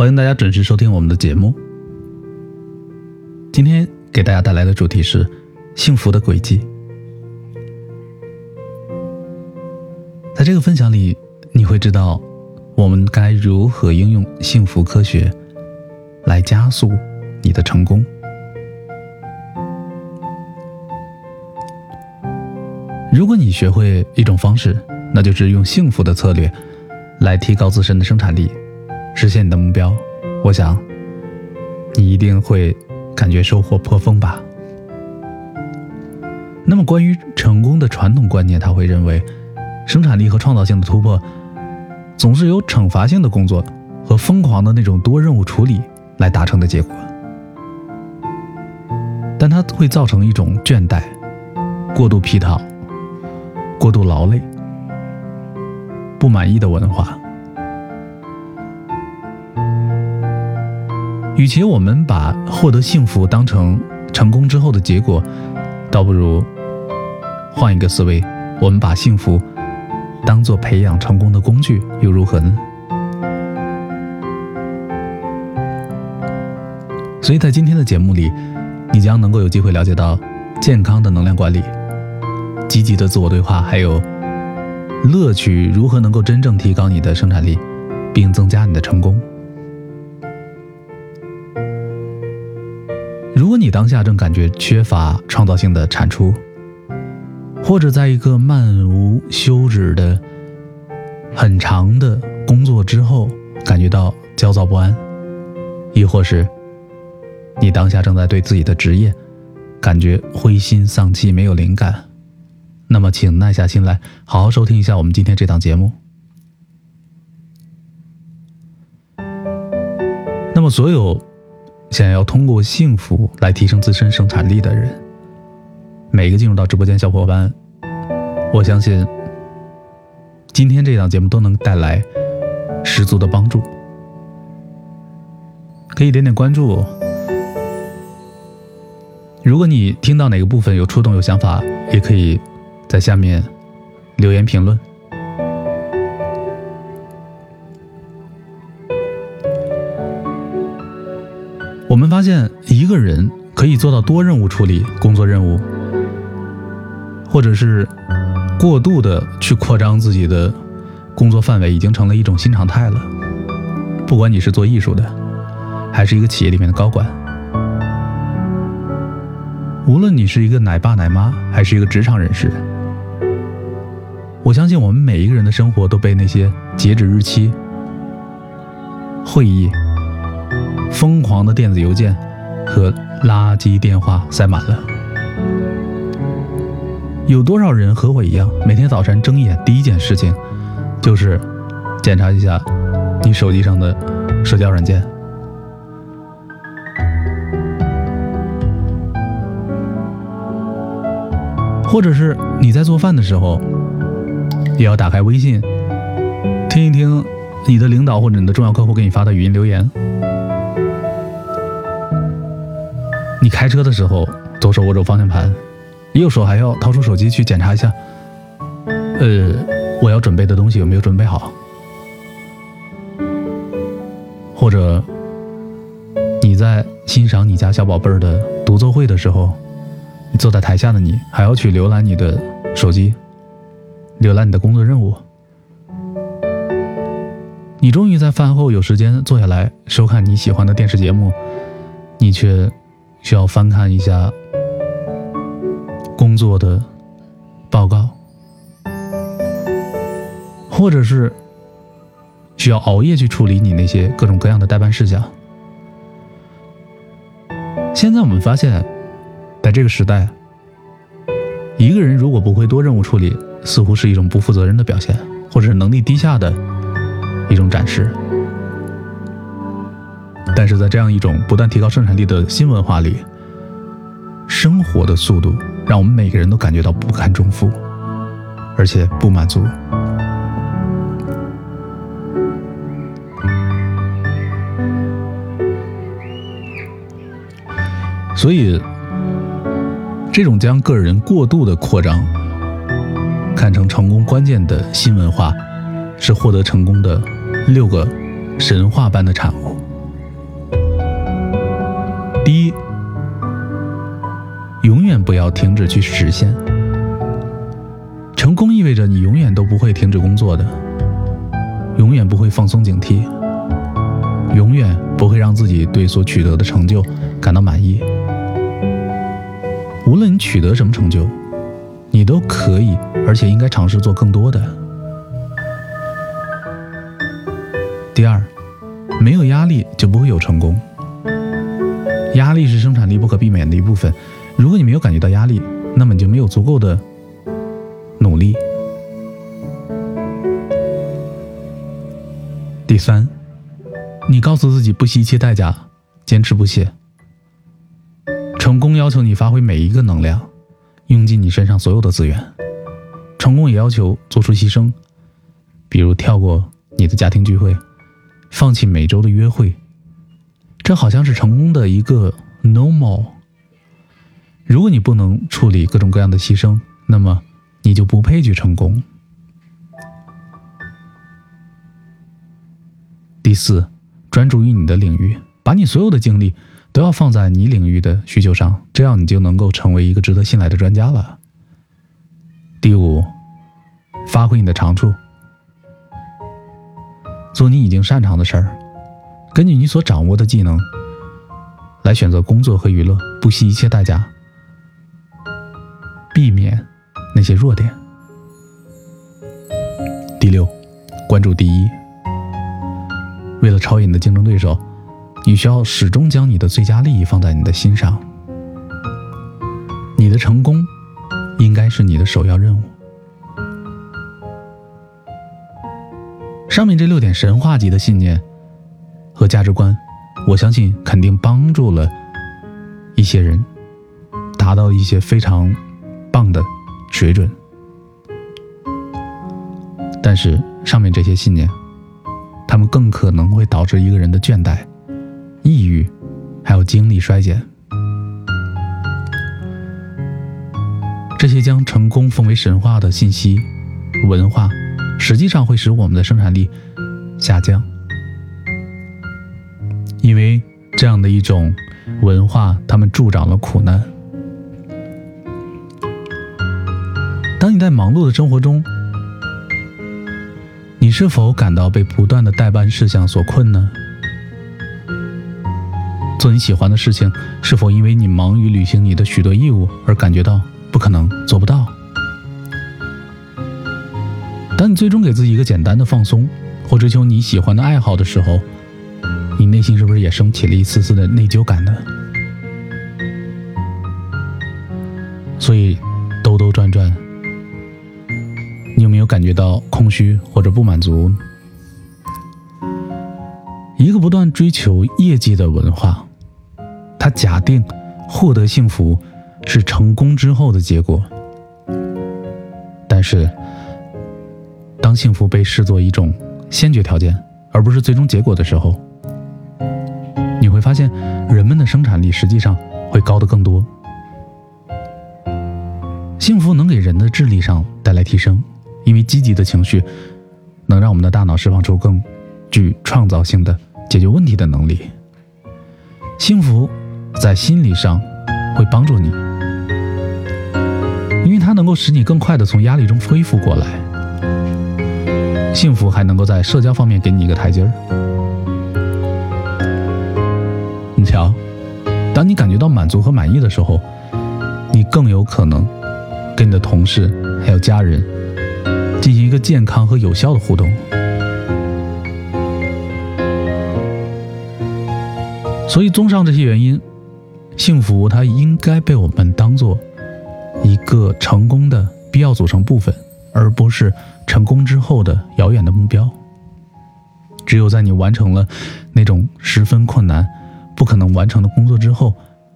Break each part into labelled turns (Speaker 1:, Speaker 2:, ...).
Speaker 1: 欢迎大家准时收听我们的节目。今天给大家带来的主题是幸福的轨迹。在这个分享里，你会知道我们该如何应用幸福科学来加速你的成功。如果你学会一种方式，那就是用幸福的策略来提高自身的生产力。实现你的目标，我想你一定会感觉收获颇丰吧。那么，关于成功的传统观念，他会认为生产力和创造性的突破总是由惩罚性的工作和疯狂的那种多任务处理来达成的结果，但它会造成一种倦怠、过度疲劳、过度劳累、不满意的文化。与其我们把获得幸福当成成功之后的结果，倒不如换一个思维，我们把幸福当做培养成功的工具，又如何呢？所以在今天的节目里，你将能够有机会了解到健康的能量管理、积极的自我对话，还有乐趣如何能够真正提高你的生产力，并增加你的成功。你当下正感觉缺乏创造性的产出，或者在一个漫无休止的很长的工作之后感觉到焦躁不安，亦或是你当下正在对自己的职业感觉灰心丧气、没有灵感，那么请耐下心来，好好收听一下我们今天这档节目。那么所有。想要通过幸福来提升自身生产力的人，每个进入到直播间小伙伴，我相信今天这档节目都能带来十足的帮助。可以点点关注。如果你听到哪个部分有触动、有想法，也可以在下面留言评论。我们发现，一个人可以做到多任务处理工作任务，或者是过度的去扩张自己的工作范围，已经成了一种新常态了。不管你是做艺术的，还是一个企业里面的高管，无论你是一个奶爸奶妈，还是一个职场人士，我相信我们每一个人的生活都被那些截止日期、会议。疯狂的电子邮件和垃圾电话塞满了。有多少人和我一样，每天早晨睁眼第一件事情就是检查一下你手机上的社交软件，或者是你在做饭的时候也要打开微信，听一听你的领导或者你的重要客户给你发的语音留言。你开车的时候，左手握着方向盘，右手还要掏出手机去检查一下，呃，我要准备的东西有没有准备好？或者你在欣赏你家小宝贝儿的独奏会的时候，坐在台下的你还要去浏览你的手机，浏览你的工作任务。你终于在饭后有时间坐下来收看你喜欢的电视节目，你却。需要翻看一下工作的报告，或者是需要熬夜去处理你那些各种各样的代办事项。现在我们发现，在这个时代，一个人如果不会多任务处理，似乎是一种不负责任的表现，或者是能力低下的一种展示。但是在这样一种不断提高生产力的新文化里，生活的速度让我们每个人都感觉到不堪重负，而且不满足。所以，这种将个人过度的扩张看成成功关键的新文化，是获得成功的六个神话般的产物。停止去实现。成功意味着你永远都不会停止工作的，永远不会放松警惕，永远不会让自己对所取得的成就感到满意。无论你取得什么成就，你都可以，而且应该尝试做更多的。第二，没有压力就不会有成功。压力是生产力不可避免的一部分。如果你没有感觉到压力，那么你就没有足够的。努力。第三，你告诉自己不惜一切代价，坚持不懈。成功要求你发挥每一个能量，用尽你身上所有的资源。成功也要求做出牺牲，比如跳过你的家庭聚会，放弃每周的约会。这好像是成功的一个 normal。如果你不能处理各种各样的牺牲，那么。你就不配去成功。第四，专注于你的领域，把你所有的精力都要放在你领域的需求上，这样你就能够成为一个值得信赖的专家了。第五，发挥你的长处，做你已经擅长的事儿，根据你所掌握的技能来选择工作和娱乐，不惜一切代价，那些弱点。第六，关注第一。为了超越你的竞争对手，你需要始终将你的最佳利益放在你的心上。你的成功应该是你的首要任务。上面这六点神话级的信念和价值观，我相信肯定帮助了一些人达到一些非常棒的。水准，但是上面这些信念，他们更可能会导致一个人的倦怠、抑郁，还有精力衰减。这些将成功奉为神话的信息、文化，实际上会使我们的生产力下降，因为这样的一种文化，他们助长了苦难。在忙碌的生活中，你是否感到被不断的代办事项所困呢？做你喜欢的事情，是否因为你忙于履行你的许多义务而感觉到不可能做不到？当你最终给自己一个简单的放松，或追求你喜欢的爱好的时候，你内心是不是也升起了一丝丝的内疚感呢？所以，兜兜转转。你有没有感觉到空虚或者不满足？一个不断追求业绩的文化，它假定获得幸福是成功之后的结果。但是，当幸福被视作一种先决条件，而不是最终结果的时候，你会发现人们的生产力实际上会高得更多。幸福能给人的智力上带来提升。因为积极的情绪能让我们的大脑释放出更具创造性的解决问题的能力。幸福在心理上会帮助你，因为它能够使你更快的从压力中恢复过来。幸福还能够在社交方面给你一个台阶儿。你瞧，当你感觉到满足和满意的时候，你更有可能跟你的同事还有家人。进行一个健康和有效的互动，所以综上这些原因，幸福它应该被我们当做一个成功的必要组成部分，而不是成功之后的遥远的目标。只有在你完成了那种十分困难、不可能完成的工作之后，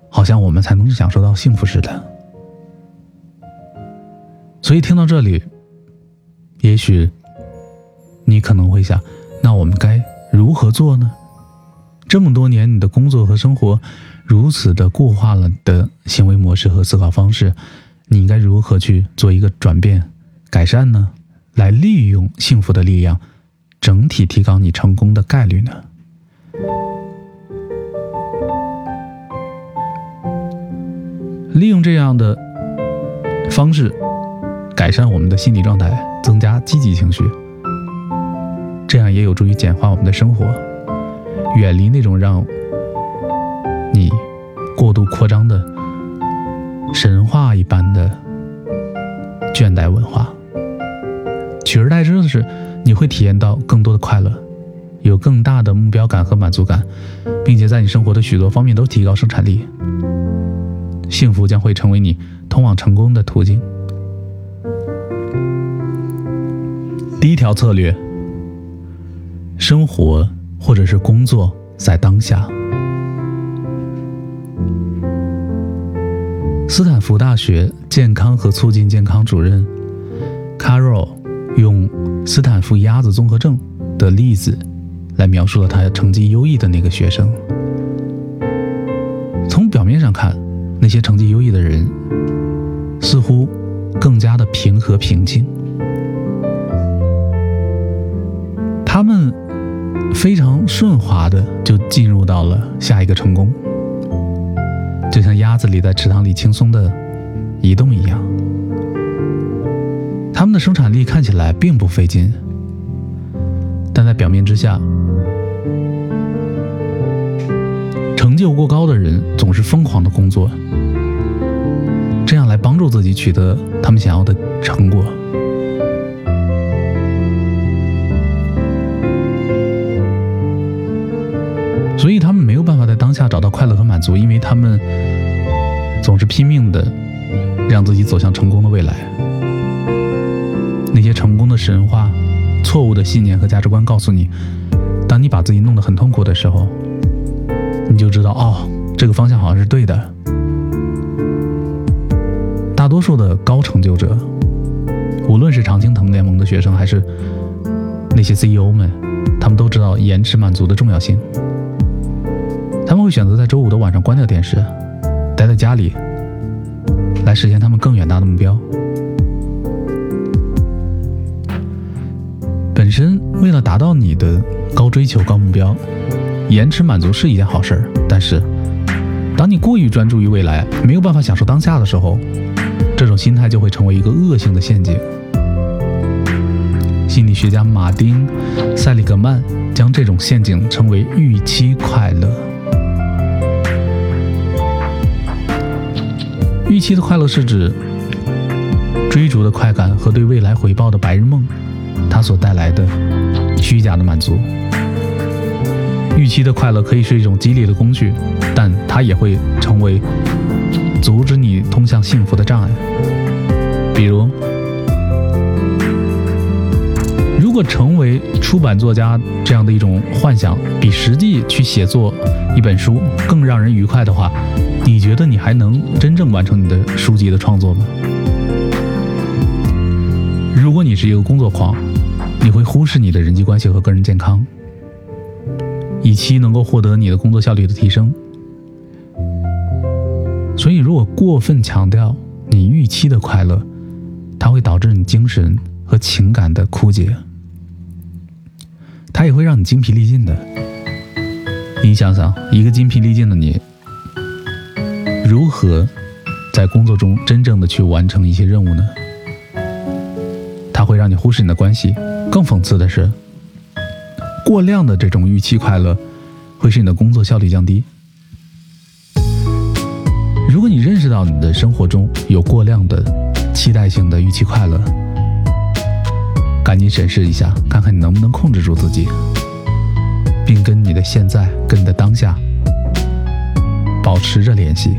Speaker 1: 好像我们才能享受到幸福似的。所以听到这里。也许你可能会想，那我们该如何做呢？这么多年，你的工作和生活如此的固化了的行为模式和思考方式，你应该如何去做一个转变、改善呢？来利用幸福的力量，整体提高你成功的概率呢？利用这样的方式改善我们的心理状态，增加积极情绪，这样也有助于简化我们的生活，远离那种让你过度扩张的神话一般的倦怠文化。取而代之的是，你会体验到更多的快乐，有更大的目标感和满足感，并且在你生活的许多方面都提高生产力。幸福将会成为你通往成功的途径。第一条策略：生活或者是工作在当下。斯坦福大学健康和促进健康主任 Carol 用斯坦福鸭子综合症的例子来描述了他成绩优异的那个学生。从表面上看。那些成绩优异的人，似乎更加的平和平静。他们非常顺滑的就进入到了下一个成功，就像鸭子里在池塘里轻松的移动一样。他们的生产力看起来并不费劲，但在表面之下，成就过高的人总是疯狂的工作。这样来帮助自己取得他们想要的成果，下找到快乐和满足，因为他们总是拼命的让自己走向成功的未来。那些成功的神话、错误的信念和价值观告诉你，当你把自己弄得很痛苦的时候，你就知道哦，这个方向好像是对的。大多数的高成就者，无论是常青藤联盟的学生，还是那些 CEO 们，他们都知道延迟满足的重要性。他们会选择在周五的晚上关掉电视，待在家里，来实现他们更远大的目标。本身为了达到你的高追求、高目标，延迟满足是一件好事儿。但是，当你过于专注于未来，没有办法享受当下的时候，这种心态就会成为一个恶性的陷阱。心理学家马丁·塞里格曼将这种陷阱称为“预期快乐”。预期的快乐是指追逐的快感和对未来回报的白日梦，它所带来的虚假的满足。预期的快乐可以是一种激励的工具，但它也会成为。阻止你通向幸福的障碍，比如，如果成为出版作家这样的一种幻想比实际去写作一本书更让人愉快的话，你觉得你还能真正完成你的书籍的创作吗？如果你是一个工作狂，你会忽视你的人际关系和个人健康，以期能够获得你的工作效率的提升。所以，如果过分强调你预期的快乐，它会导致你精神和情感的枯竭，它也会让你精疲力尽的。你想想，一个精疲力尽的你，如何在工作中真正的去完成一些任务呢？它会让你忽视你的关系。更讽刺的是，过量的这种预期快乐，会使你的工作效率降低。如果你认识到你的生活中有过量的期待性的预期快乐，赶紧审视一下，看看你能不能控制住自己，并跟你的现在、跟你的当下保持着联系。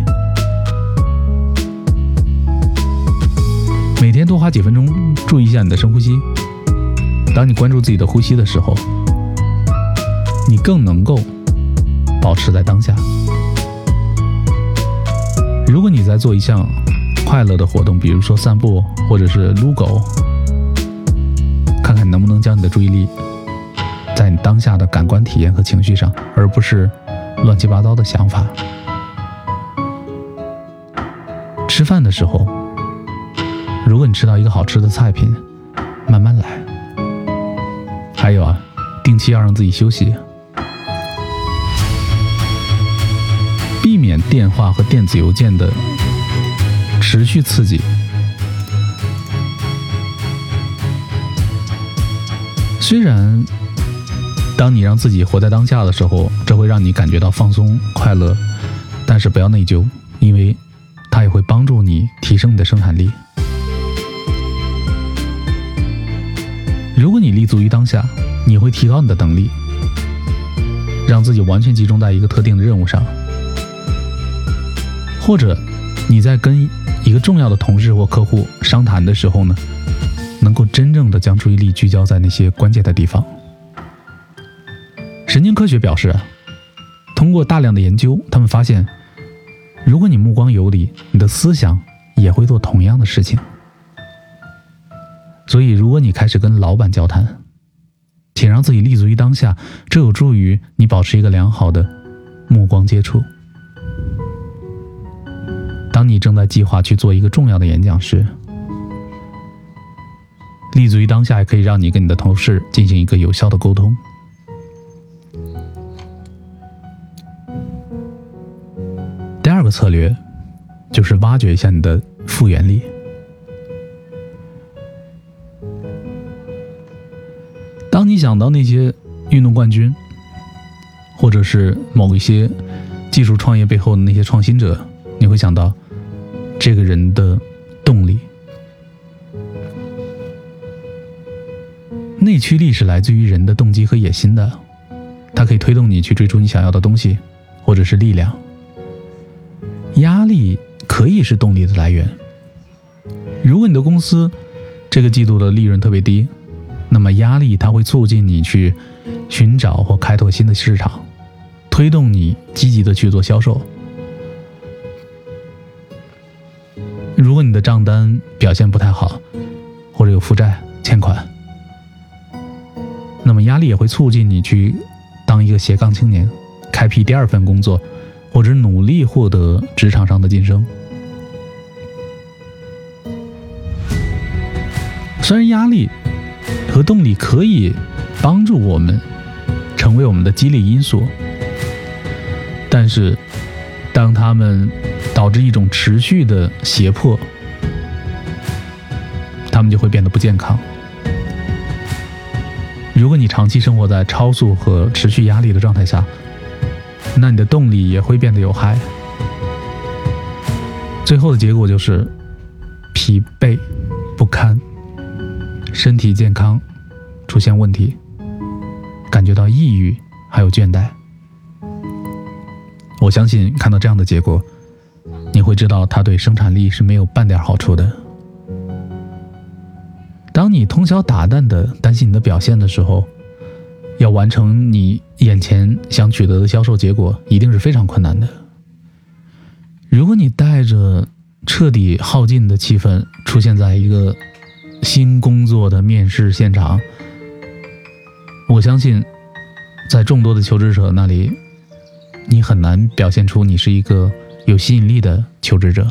Speaker 1: 每天多花几分钟，注意一下你的深呼吸。当你关注自己的呼吸的时候，你更能够保持在当下。如果你在做一项快乐的活动，比如说散步或者是撸狗，你能不能将你的注意力在你当下的感官体验和情绪上，而不是乱七八糟的想法。吃饭的时候，如果你吃到一个好吃的菜品，慢慢来。还有啊，定期要让自己休息。避免电话和电子邮件的持续刺激。虽然，当你让自己活在当下的时候，这会让你感觉到放松快乐，但是不要内疚，因为它也会帮助你提升你的生产力。如果你立足于当下，你会提高你的能力，让自己完全集中在一个特定的任务上，或者你在跟一个重要的同事或客户商谈的时候呢？能够真正的将注意力聚焦在那些关键的地方。神经科学表示，通过大量的研究，他们发现，如果你目光游离，你的思想也会做同样的事情。所以，如果你开始跟老板交谈，请让自己立足于当下，这有助于你保持一个良好的目光接触。当你正在计划去做一个重要的演讲时，立足于当下，也可以让你跟你的同事进行一个有效的沟通。第二个策略就是挖掘一下你的复原力。当你想到那些运动冠军，或者是某一些技术创业背后的那些创新者，你会想到这个人的内驱力是来自于人的动机和野心的，它可以推动你去追逐你想要的东西，或者是力量。压力可以是动力的来源。如果你的公司这个季度的利润特别低，那么压力它会促进你去寻找或开拓新的市场，推动你积极的去做销售。如果你的账单表现不太好，或者有负债欠款。那么压力也会促进你去当一个斜杠青年，开辟第二份工作，或者努力获得职场上的晋升。虽然压力和动力可以帮助我们成为我们的激励因素，但是当他们导致一种持续的胁迫，他们就会变得不健康。如果你长期生活在超速和持续压力的状态下，那你的动力也会变得有害。最后的结果就是疲惫不堪，身体健康出现问题，感觉到抑郁还有倦怠。我相信看到这样的结果，你会知道它对生产力是没有半点好处的。当你通宵达旦的担心你的表现的时候，要完成你眼前想取得的销售结果，一定是非常困难的。如果你带着彻底耗尽的气氛出现在一个新工作的面试现场，我相信，在众多的求职者那里，你很难表现出你是一个有吸引力的求职者。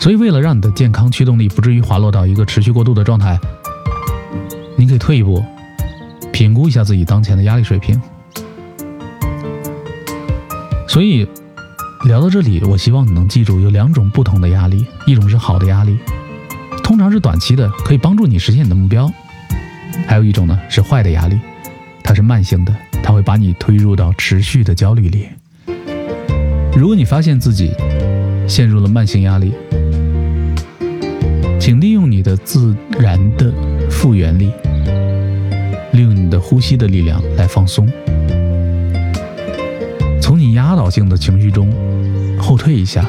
Speaker 1: 所以，为了让你的健康驱动力不至于滑落到一个持续过度的状态，你可以退一步，评估一下自己当前的压力水平。所以，聊到这里，我希望你能记住有两种不同的压力：一种是好的压力，通常是短期的，可以帮助你实现你的目标；还有一种呢是坏的压力，它是慢性的，它会把你推入到持续的焦虑里。如果你发现自己陷入了慢性压力，请利用你的自然的复原力，利用你的呼吸的力量来放松，从你压倒性的情绪中后退一下。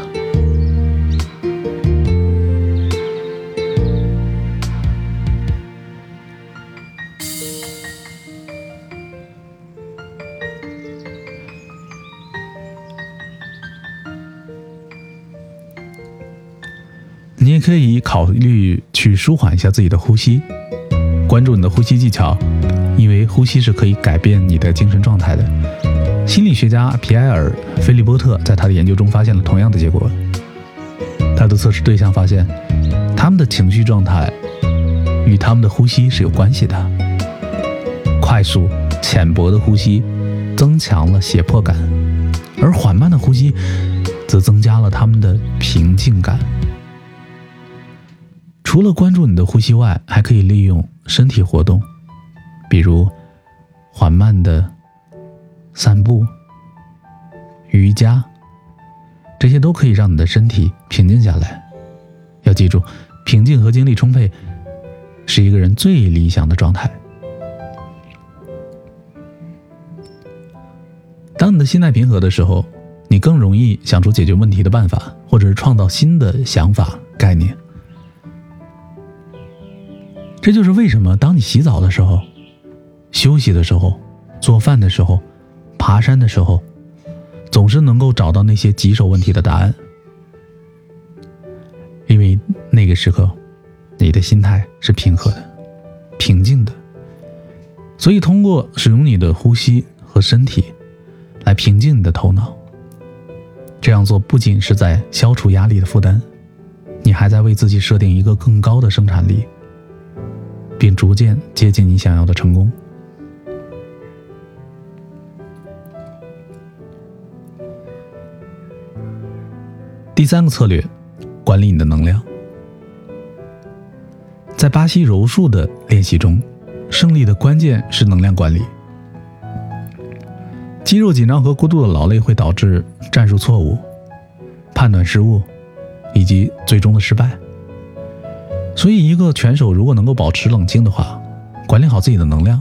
Speaker 1: 可以考虑去舒缓一下自己的呼吸，关注你的呼吸技巧，因为呼吸是可以改变你的精神状态的。心理学家皮埃尔·菲利波特在他的研究中发现了同样的结果。他的测试对象发现，他们的情绪状态与他们的呼吸是有关系的。快速、浅薄的呼吸增强了胁迫感，而缓慢的呼吸。则增加了他们的平静感。除了关注你的呼吸外，还可以利用身体活动，比如缓慢的散步、瑜伽，这些都可以让你的身体平静下来。要记住，平静和精力充沛是一个人最理想的状态。当你的心态平和的时候，你更容易想出解决问题的办法，或者是创造新的想法概念。这就是为什么，当你洗澡的时候、休息的时候、做饭的时候、爬山的时候，总是能够找到那些棘手问题的答案。因为那个时刻，你的心态是平和的、平静的。所以，通过使用你的呼吸和身体来平静你的头脑，这样做不仅是在消除压力的负担，你还在为自己设定一个更高的生产力。并逐渐接近你想要的成功。第三个策略，管理你的能量。在巴西柔术的练习中，胜利的关键是能量管理。肌肉紧张和过度的劳累会导致战术错误、判断失误以及最终的失败。所以，一个拳手如果能够保持冷静的话，管理好自己的能量，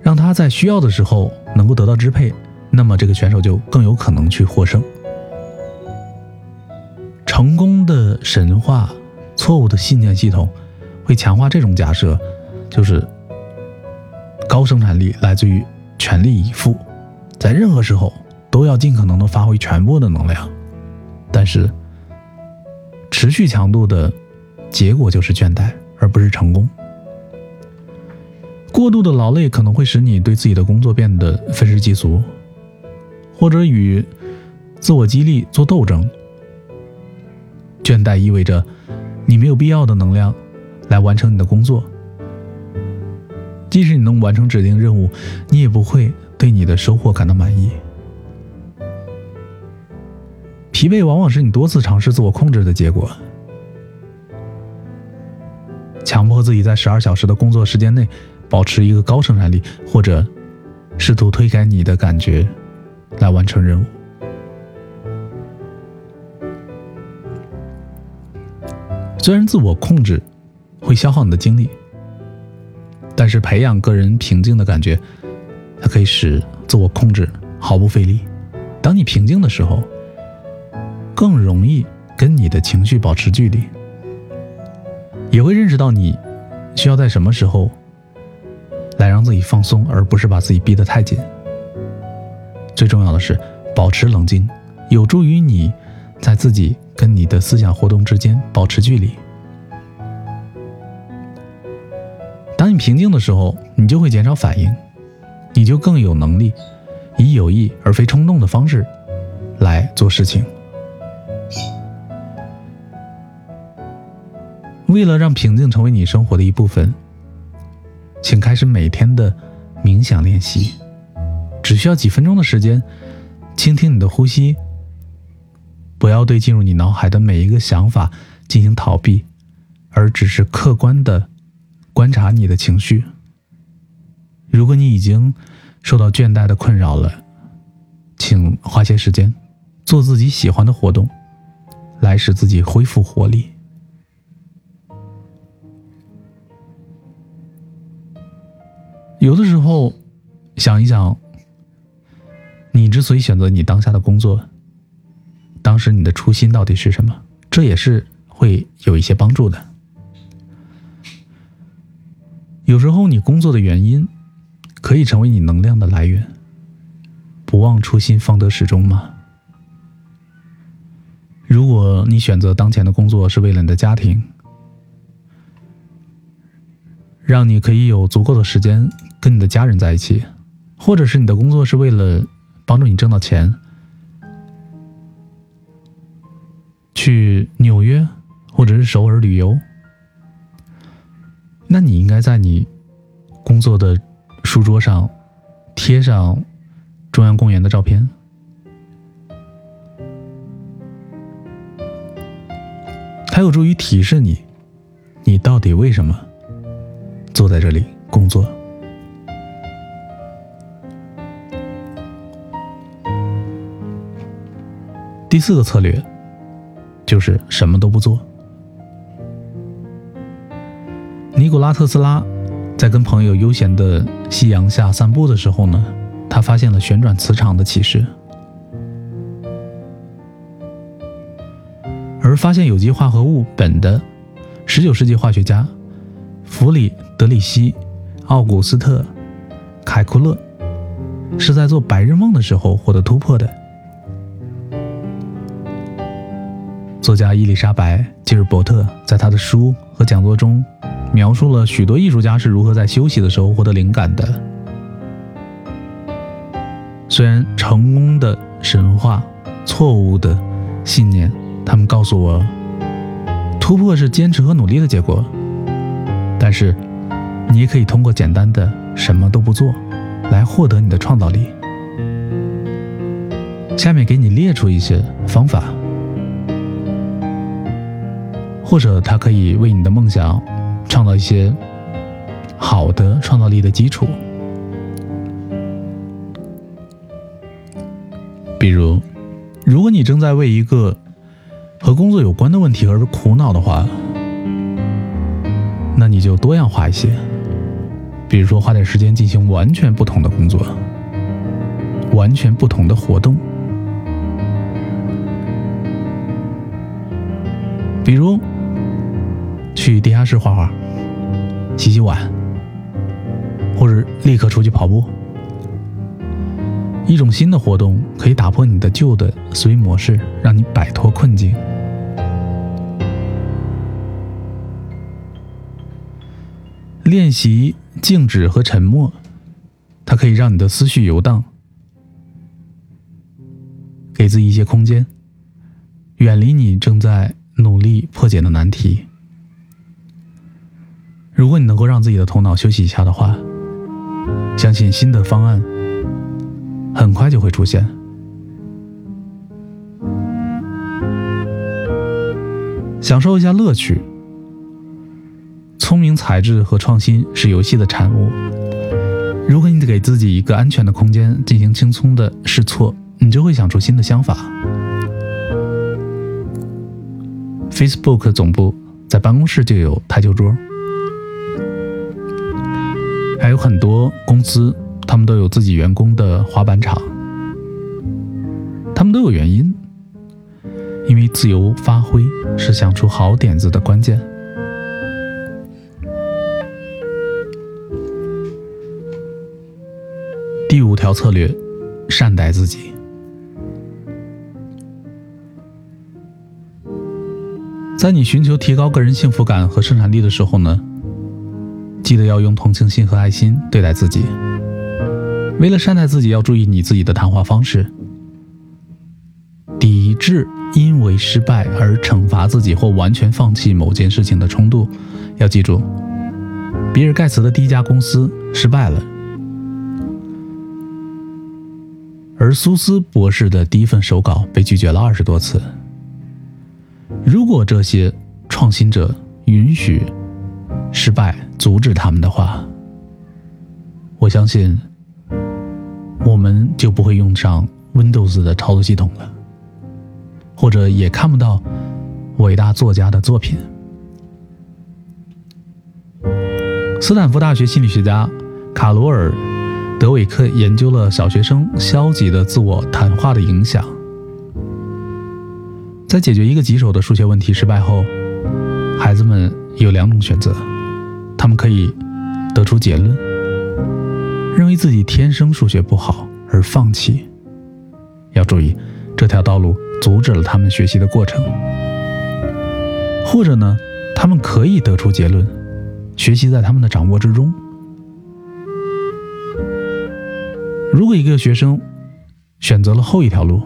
Speaker 1: 让他在需要的时候能够得到支配，那么这个选手就更有可能去获胜。成功的神话，错误的信念系统，会强化这种假设，就是高生产力来自于全力以赴，在任何时候都要尽可能的发挥全部的能量，但是持续强度的。结果就是倦怠，而不是成功。过度的劳累可能会使你对自己的工作变得愤世嫉俗，或者与自我激励做斗争。倦怠意味着你没有必要的能量来完成你的工作。即使你能完成指定任务，你也不会对你的收获感到满意。疲惫往往是你多次尝试自我控制的结果。强迫自己在十二小时的工作时间内保持一个高生产力，或者试图推开你的感觉来完成任务。虽然自我控制会消耗你的精力，但是培养个人平静的感觉，它可以使自我控制毫不费力。当你平静的时候，更容易跟你的情绪保持距离。也会认识到你需要在什么时候来让自己放松，而不是把自己逼得太紧。最重要的是保持冷静，有助于你在自己跟你的思想活动之间保持距离。当你平静的时候，你就会减少反应，你就更有能力以有意而非冲动的方式来做事情。为了让平静成为你生活的一部分，请开始每天的冥想练习。只需要几分钟的时间，倾听你的呼吸。不要对进入你脑海的每一个想法进行逃避，而只是客观的观察你的情绪。如果你已经受到倦怠的困扰了，请花些时间做自己喜欢的活动，来使自己恢复活力。有的时候，想一想，你之所以选择你当下的工作，当时你的初心到底是什么？这也是会有一些帮助的。有时候，你工作的原因可以成为你能量的来源。不忘初心，方得始终嘛。如果你选择当前的工作是为了你的家庭，让你可以有足够的时间。跟你的家人在一起或者是你的工作是为了帮助你挣到钱去纽约或者是首尔旅游那你应该在你工作的书桌上贴上中央公园的照片。它有助于提示你你到底为什么坐在这里工作？第四个策略就是什么都不做。尼古拉特斯拉在跟朋友悠闲的夕阳下散步的时候呢，他发现了旋转磁场的启示。而发现有机化合物苯的19世纪化学家弗里德里希·奥古斯特·凯库勒是在做白日梦的时候获得突破的。作家伊丽莎白·吉尔伯特在他的书和讲座中描述了许多艺术家是如何在休息的时候获得灵感的。虽然成功的神话，错误的信念。他们告诉我，突破是坚持和努力的结果。但是，你也可以通过简单的什么都不做，来获得你的创造力。下面给你列出一些方法，或者它可以为你的梦想创造一些好的创造力的基础。比如，如果你正在为一个和工作有关的问题而苦恼的话，那你就多样化一些，比如说花点时间进行完全不同的工作，完全不同的活动，比如去地下室画画、洗洗碗，或者立刻出去跑步。一种新的活动可以打破你的旧的思维模式，让你摆脱困境。练习静止和沉默，它可以让你的思绪游荡，给自己一些空间，远离你正在努力破解的难题。如果你能够让自己的头脑休息一下的话，相信新的方案。很快就会出现。享受一下乐趣。聪明才智和创新是游戏的产物。如果你给自己一个安全的空间进行轻松的试错，你就会想出新的想法。Facebook 总部在办公室就有台球桌，还有很多公司。他们都有自己员工的滑板场，他们都有原因，因为自由发挥是想出好点子的关键。第五条策略：善待自己。在你寻求提高个人幸福感和生产力的时候呢，记得要用同情心和爱心对待自己。为了善待自己，要注意你自己的谈话方式，抵制因为失败而惩罚自己或完全放弃某件事情的冲动。要记住，比尔盖茨的第一家公司失败了，而苏斯博士的第一份手稿被拒绝了二十多次。如果这些创新者允许失败阻止他们的话，我相信。我们就不会用上 Windows 的操作系统了，或者也看不到伟大作家的作品。斯坦福大学心理学家卡罗尔·德韦克研究了小学生消极的自我谈话的影响。在解决一个棘手的数学问题失败后，孩子们有两种选择：他们可以得出结论。认为自己天生数学不好而放弃，要注意，这条道路阻止了他们学习的过程。或者呢，他们可以得出结论，学习在他们的掌握之中。如果一个学生选择了后一条路，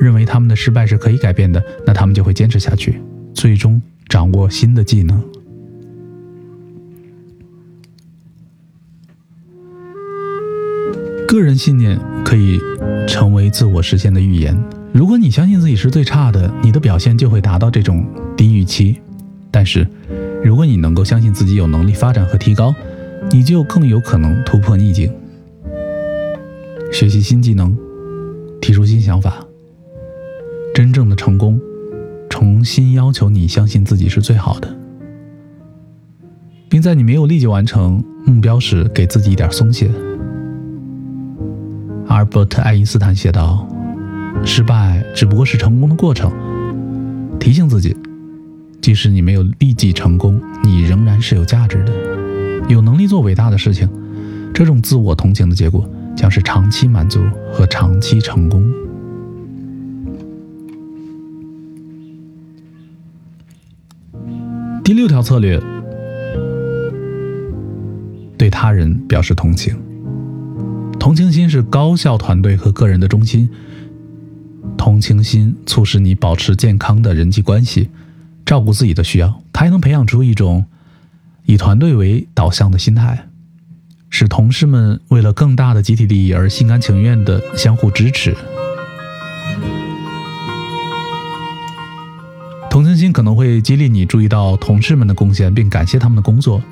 Speaker 1: 认为他们的失败是可以改变的，那他们就会坚持下去，最终掌握新的技能。个人信念可以成为自我实现的预言。如果你相信自己是最差的，你的表现就会达到这种低预期。但是，如果你能够相信自己有能力发展和提高，你就更有可能突破逆境，学习新技能，提出新想法。真正的成功，重新要求你相信自己是最好的，并在你没有立即完成目标时，给自己一点松懈。阿尔伯特·爱因斯坦写道：“失败只不过是成功的过程。”提醒自己，即使你没有立即成功，你仍然是有价值的。有能力做伟大的事情，这种自我同情的结果将是长期满足和长期成功。第六条策略：对他人表示同情。同情心是高效团队和个人的中心。同情心促使你保持健康的人际关系，照顾自己的需要。它还能培养出一种。以团队为导向的心态，使同事们为了更大的集体利益而心甘情愿地相互支持。同情心可能会激励你注意到同事们的贡献，并感谢他们的工作，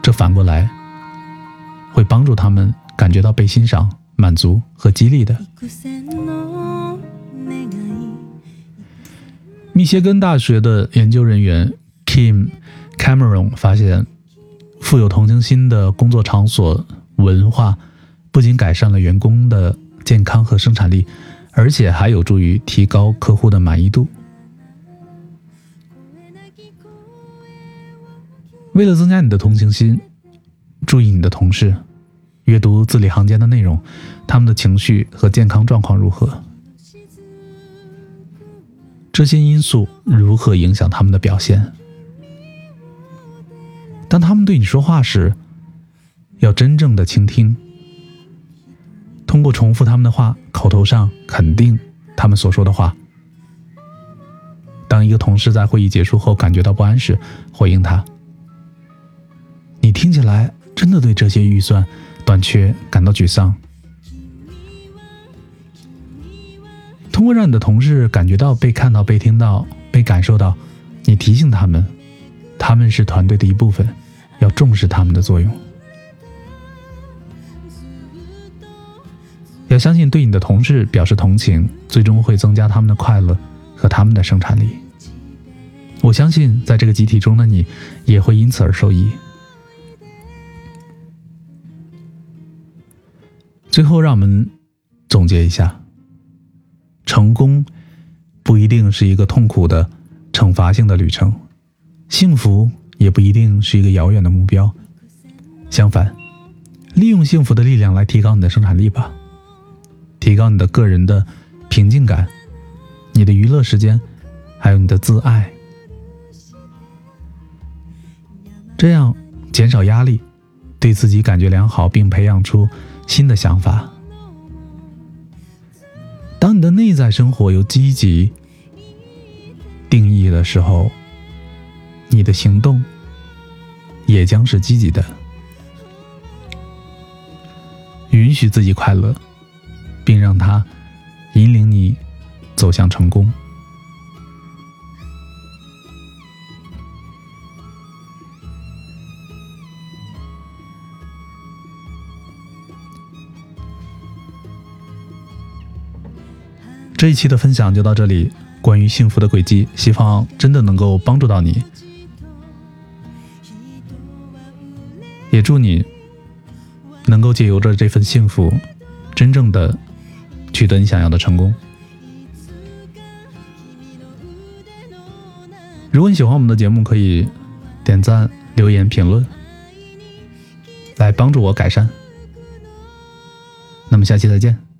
Speaker 1: 这反过来帮助他们感觉到被欣赏、满足和激励的。密歇根大学的研究人员 Kim Cameron 发现。富有同情心的工作场所文化，不仅改善了员工的健康和生产力，而且还有助于提高客户的满意度。为了增加你的同情心，注意你的同事，阅读字里行间的内容，他们的情绪和健康状况如何？这些因素如何影响他们的表现？当他们对你说话时，要真正的倾听。通过重复他们的话，口头上肯定他们所说的话。当一个同事在会议结束后感觉到不安时，回应他：“你听起来真的对这些预算短缺感到沮丧。”通过让你的同事感觉到被看到、被听到、被感受到，你提醒他们，他们是团队的一部分。要重视他们的作用，要相信对你的同事表示同情，最终会增加他们的快乐和他们的生产力。我相信，在这个集体中的你也会因此而受益。最后，让我们总结一下：成功不一定是一个痛苦的惩罚性的旅程，幸福。也不一定是一个遥远的目标，相反，利用幸福的力量来提高你的生产力吧，提高你的个人的平静感，你的娱乐时间，还有你的自爱，这样减少压力，对自己感觉良好，并培养出新的想法。当你的内在生活有积极定义的时候，你的行动。也将是积极的，允许自己快乐，并让它引领你走向成功。这一期的分享就到这里，关于幸福的轨迹，希望真的能够帮助到你。也祝你能够借由着这份幸福，真正的取得你想要的成功。如果你喜欢我们的节目，可以点赞、留言、评论，来帮助我改善。那么下期再见。